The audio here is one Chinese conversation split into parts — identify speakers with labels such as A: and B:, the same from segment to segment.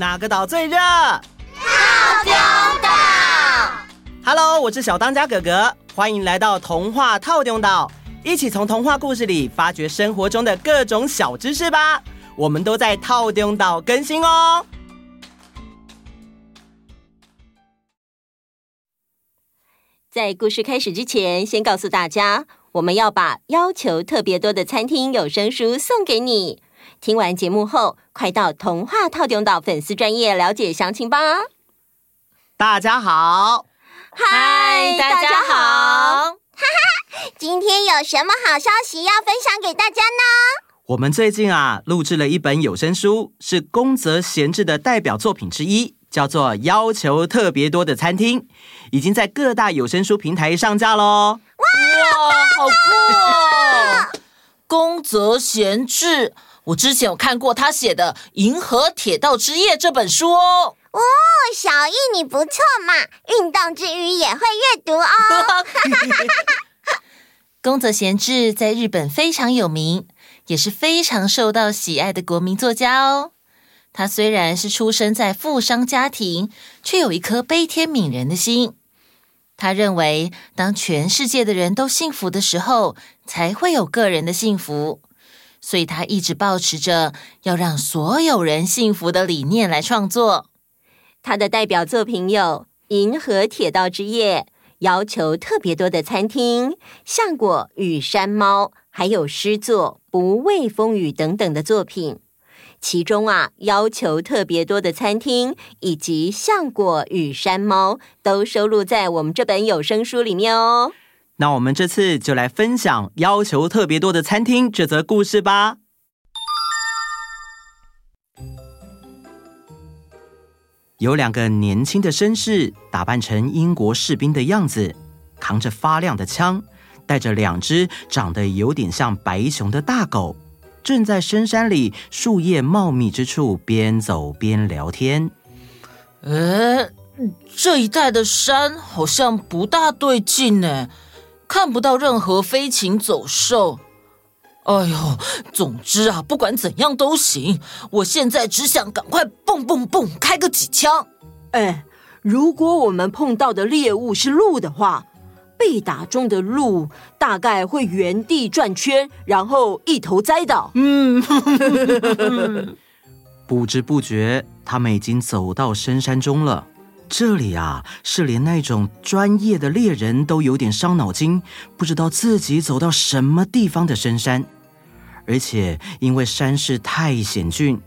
A: 哪个岛最热？
B: 套丢岛。
A: Hello，我是小当家哥哥，欢迎来到童话套丢岛，一起从童话故事里发掘生活中的各种小知识吧。我们都在套丢岛更新哦。
C: 在故事开始之前，先告诉大家，我们要把要求特别多的餐厅有声书送给你。听完节目后，快到童话套用岛粉丝专业了解详情吧。
A: 大家好，
C: 嗨，大家好，
B: 哈哈，今天有什么好消息要分享给大家呢？
A: 我们最近啊，录制了一本有声书，是宫泽贤治的代表作品之一。叫做要求特别多的餐厅，已经在各大有声书平台上架喽！哇，
D: 哇好酷哦！宫泽贤治，我之前有看过他写的《银河铁道之夜》这本书哦。
B: 哦，小易你不错嘛，运动之余也会阅读哦。
D: 宫泽贤治在日本非常有名，也是非常受到喜爱的国民作家哦。他虽然是出生在富商家庭，却有一颗悲天悯人的心。他认为，当全世界的人都幸福的时候，才会有个人的幸福。所以他一直保持着要让所有人幸福的理念来创作。
C: 他的代表作品有《银河铁道之夜》、要求特别多的餐厅、橡果与山猫，还有诗作《不畏风雨》等等的作品。其中啊，要求特别多的餐厅以及橡果与山猫都收录在我们这本有声书里面哦。
A: 那我们这次就来分享要求特别多的餐厅这则故事吧。有两个年轻的绅士，打扮成英国士兵的样子，扛着发亮的枪，带着两只长得有点像白熊的大狗。正在深山里树叶茂密之处边走边聊天。
D: 哎，这一带的山好像不大对劲呢，看不到任何飞禽走兽。哎呦，总之啊，不管怎样都行。我现在只想赶快蹦蹦蹦开个几枪。
E: 哎，如果我们碰到的猎物是鹿的话。被打中的鹿大概会原地转圈，然后一头栽倒。嗯，
A: 不知不觉，他们已经走到深山中了。这里啊，是连那种专业的猎人都有点伤脑筋，不知道自己走到什么地方的深山。而且因为山势太险峻，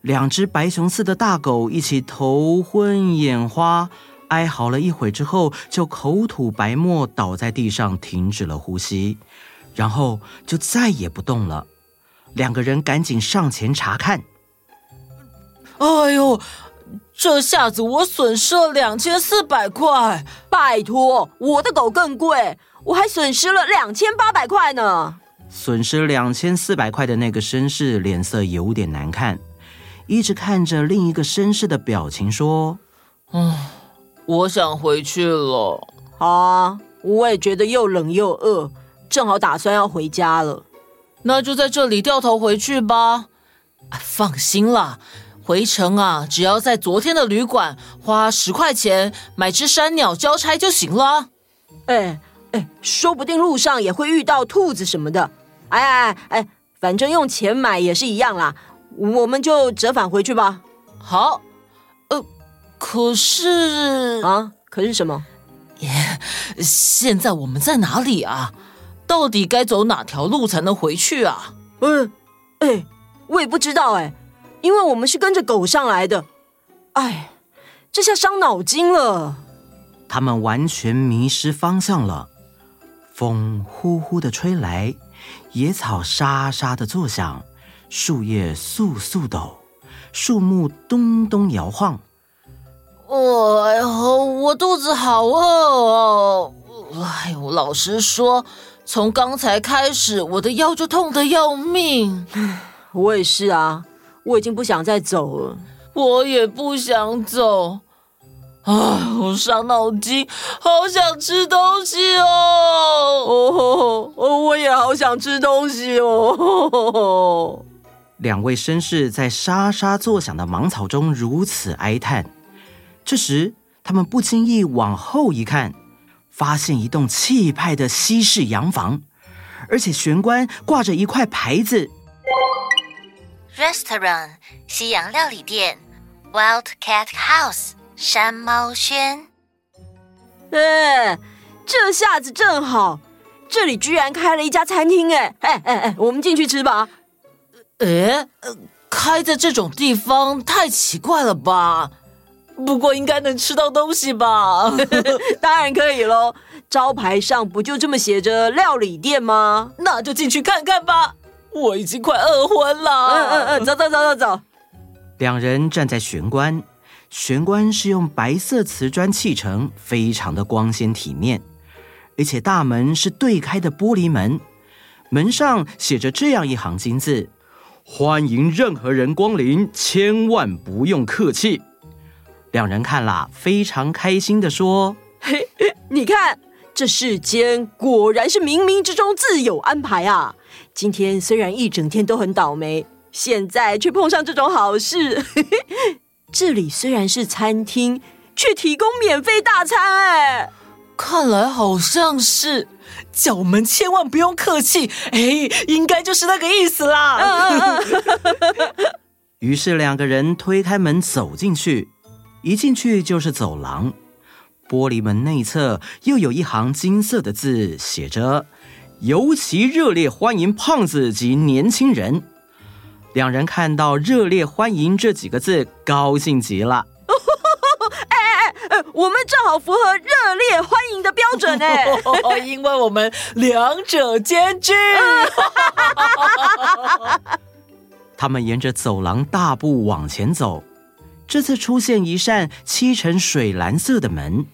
A: 两只白熊似的大狗一起头昏眼花。哀嚎了一会之后，就口吐白沫，倒在地上，停止了呼吸，然后就再也不动了。两个人赶紧上前查看。
D: 哎呦，这下子我损失了两千四百块！
E: 拜托，我的狗更贵，我还损失了两千八百块呢。
A: 损失两千四百块的那个绅士脸色有点难看，一直看着另一个绅士的表情说：“
D: 嗯。”我想回去了。
E: 好啊，我也觉得又冷又饿，正好打算要回家了。
D: 那就在这里掉头回去吧。啊放心啦，回程啊，只要在昨天的旅馆花十块钱买只山鸟交差就行了。
E: 哎哎，说不定路上也会遇到兔子什么的。哎哎哎，反正用钱买也是一样啦。我们就折返回去吧。
D: 好。呃可是
E: 啊，可是什么？
D: 耶，现在我们在哪里啊？到底该走哪条路才能回去啊？
E: 嗯，哎，我也不知道哎，因为我们是跟着狗上来的。哎，这下伤脑筋了。
A: 他们完全迷失方向了。风呼呼的吹来，野草沙沙的作响，树叶簌簌抖，树木咚咚摇晃。
D: 哎呦，我肚子好饿哦！哎呦，老实说，从刚才开始，我的腰就痛得要命。
E: 我也是啊，我已经不想再走了。
D: 我也不想走。啊，我伤脑筋，好想吃东西哦！
E: 哦，我也好想吃东西哦。
A: 两位绅士在沙沙作响的芒草中如此哀叹。这时，他们不经意往后一看，发现一栋气派的西式洋房，而且玄关挂着一块牌子
B: ：“Restaurant 西洋料理店，Wildcat House 山猫轩。”
E: 哎，这下子正好，这里居然开了一家餐厅！哎哎哎哎，我们进去吃吧。
D: 哎，开在这种地方太奇怪了吧？不过应该能吃到东西吧？
E: 当然可以喽，招牌上不就这么写着“料理店”吗？
D: 那就进去看看吧。我已经快饿昏了。
E: 嗯嗯嗯，走走走走走。
A: 两人站在玄关，玄关是用白色瓷砖砌成，非常的光鲜体面，而且大门是对开的玻璃门，门上写着这样一行金字。欢迎任何人光临，千万不用客气。两人看了，非常开心的说：“
E: 嘿，你看，这世间果然是冥冥之中自有安排啊！今天虽然一整天都很倒霉，现在却碰上这种好事。嘿嘿，这里虽然是餐厅，却提供免费大餐哎。”
D: 看来好像是叫我们千万不用客气，哎，应该就是那个意思啦。
A: 于是两个人推开门走进去，一进去就是走廊，玻璃门内侧又有一行金色的字，写着“尤其热烈欢迎胖子及年轻人”。两人看到“热烈欢迎”这几个字，高兴极了。
E: 我们正好符合热烈欢迎的标准呢，
D: 因为我们两者兼具。
A: 他们沿着走廊大步往前走，这次出现一扇漆成水蓝色的门。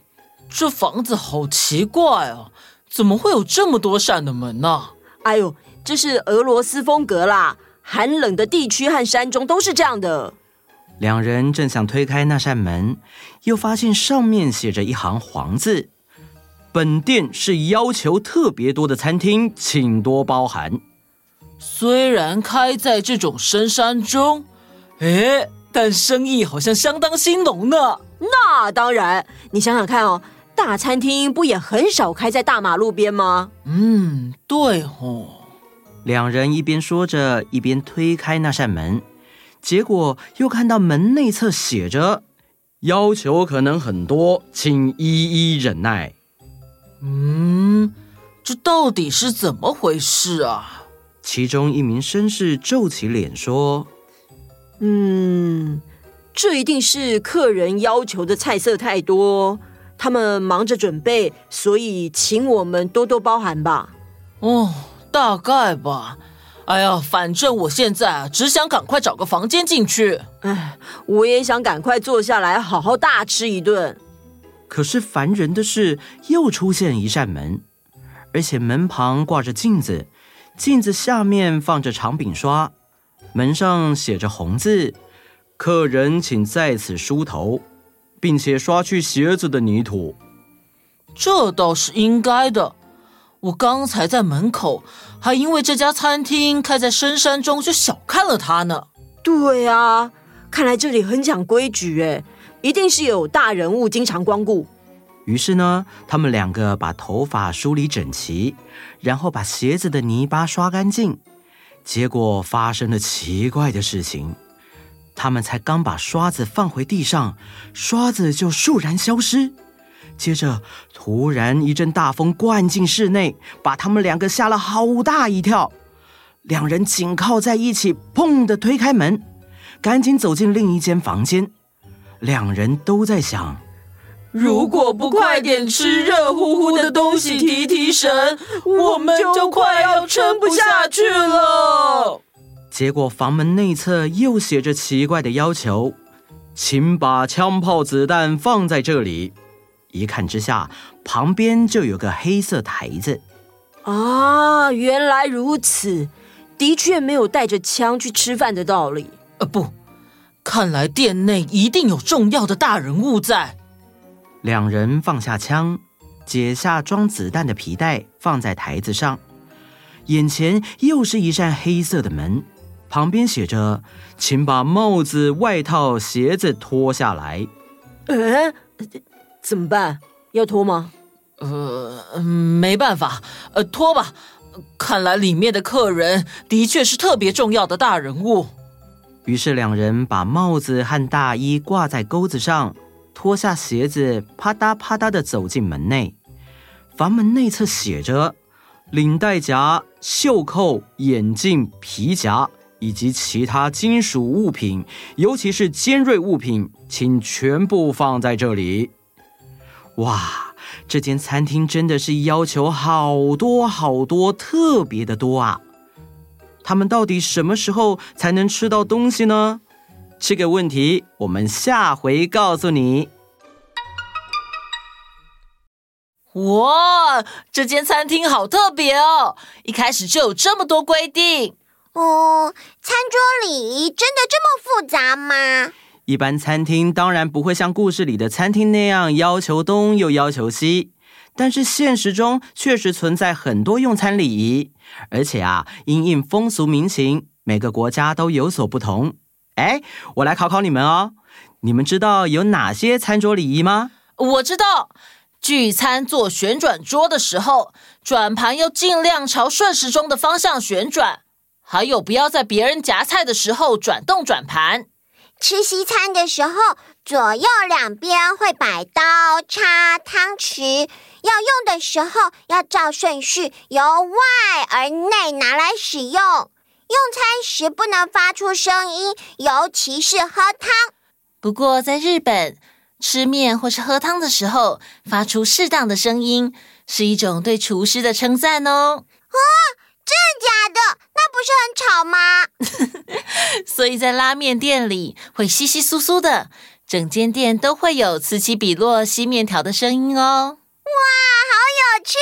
D: 这房子好奇怪啊，怎么会有这么多扇的门呢？
E: 哎呦，这是俄罗斯风格啦，寒冷的地区和山中都是这样的。
A: 两人正想推开那扇门，又发现上面写着一行黄字：“本店是要求特别多的餐厅，请多包涵。”
D: 虽然开在这种深山中，哎，但生意好像相当兴隆呢。
E: 那当然，你想想看哦，大餐厅不也很少开在大马路边吗？
D: 嗯，对哦。
A: 两人一边说着，一边推开那扇门。结果又看到门内侧写着：“要求可能很多，请一一忍耐。”
D: 嗯，这到底是怎么回事啊？
A: 其中一名绅士皱起脸说：“
E: 嗯，这一定是客人要求的菜色太多，他们忙着准备，所以请我们多多包涵吧。”
D: 哦，大概吧。哎呀，反正我现在啊，只想赶快找个房间进去。
E: 哎，我也想赶快坐下来好好大吃一顿。
A: 可是烦人的是，又出现一扇门，而且门旁挂着镜子，镜子下面放着长柄刷，门上写着红字：“客人请在此梳头，并且刷去鞋子的泥土。”
D: 这倒是应该的。我刚才在门口，还因为这家餐厅开在深山中，就小看了它呢。
E: 对啊，看来这里很讲规矩，诶，一定是有大人物经常光顾。
A: 于是呢，他们两个把头发梳理整齐，然后把鞋子的泥巴刷干净。结果发生了奇怪的事情，他们才刚把刷子放回地上，刷子就倏然消失。接着，突然一阵大风灌进室内，把他们两个吓了好大一跳。两人紧靠在一起，砰的推开门，赶紧走进另一间房间。两人都在想：
D: 如果不快点吃热乎乎的东西提提神，我们就快要撑不下去了。
A: 结果房门内侧又写着奇怪的要求：请把枪炮子弹放在这里。一看之下，旁边就有个黑色台子。
E: 啊，原来如此，的确没有带着枪去吃饭的道理。
D: 呃，不，看来店内一定有重要的大人物在。
A: 两人放下枪，解下装子弹的皮带，放在台子上。眼前又是一扇黑色的门，旁边写着：“请把帽子、外套、鞋子脱下来。”
E: 呃，怎么办？要脱吗？
D: 呃，没办法，呃，脱吧。看来里面的客人的确是特别重要的大人物。
A: 于是两人把帽子和大衣挂在钩子上，脱下鞋子，啪嗒啪嗒的走进门内。房门内侧写着：“领带夹、袖扣、眼镜、皮夹以及其他金属物品，尤其是尖锐物品，请全部放在这里。”哇，这间餐厅真的是要求好多好多，特别的多啊！他们到底什么时候才能吃到东西呢？这个问题我们下回告诉你。
D: 哇，这间餐厅好特别哦！一开始就有这么多规定。
C: 哦，餐桌礼仪真的这么复杂吗？
A: 一般餐厅当然不会像故事里的餐厅那样要求东又要求西。但是现实中确实存在很多用餐礼仪，而且啊，因应风俗民情，每个国家都有所不同。哎，我来考考你们哦，你们知道有哪些餐桌礼仪吗？
D: 我知道，聚餐做旋转桌的时候，转盘要尽量朝顺时钟的方向旋转，还有不要在别人夹菜的时候转动转盘。
C: 吃西餐的时候，左右两边会摆刀叉汤匙。要用的时候要照顺序由外而内拿来使用。用餐时不能发出声音，尤其是喝汤。
B: 不过在日本，吃面或是喝汤的时候，发出适当的声音是一种对厨师的称赞哦。
C: 哦，真的假的？那不是很吵吗？
B: 所以在拉面店里会稀稀疏疏的，整间店都会有此起彼落吸面条的声音哦。
C: 哇，好有趣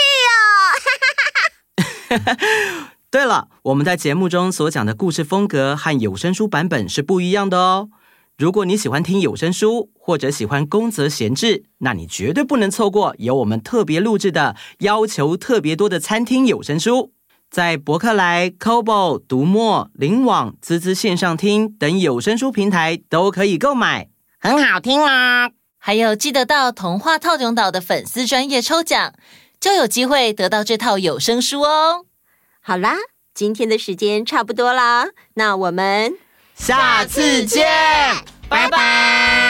C: 哦！
A: 对了，我们在节目中所讲的故事风格和有声书版本是不一样的哦。如果你喜欢听有声书，或者喜欢宫泽贤治，那你绝对不能错过由我们特别录制的要求特别多的餐厅有声书，在博客来、Kobo、读墨、links 网、滋滋线上听等有声书平台都可以购买，
C: 很好听啊！
B: 还有，记得到童话套用岛的粉丝专业抽奖，就有机会得到这套有声书哦。
F: 好啦，今天的时间差不多啦，那我们
A: 下次见，拜拜。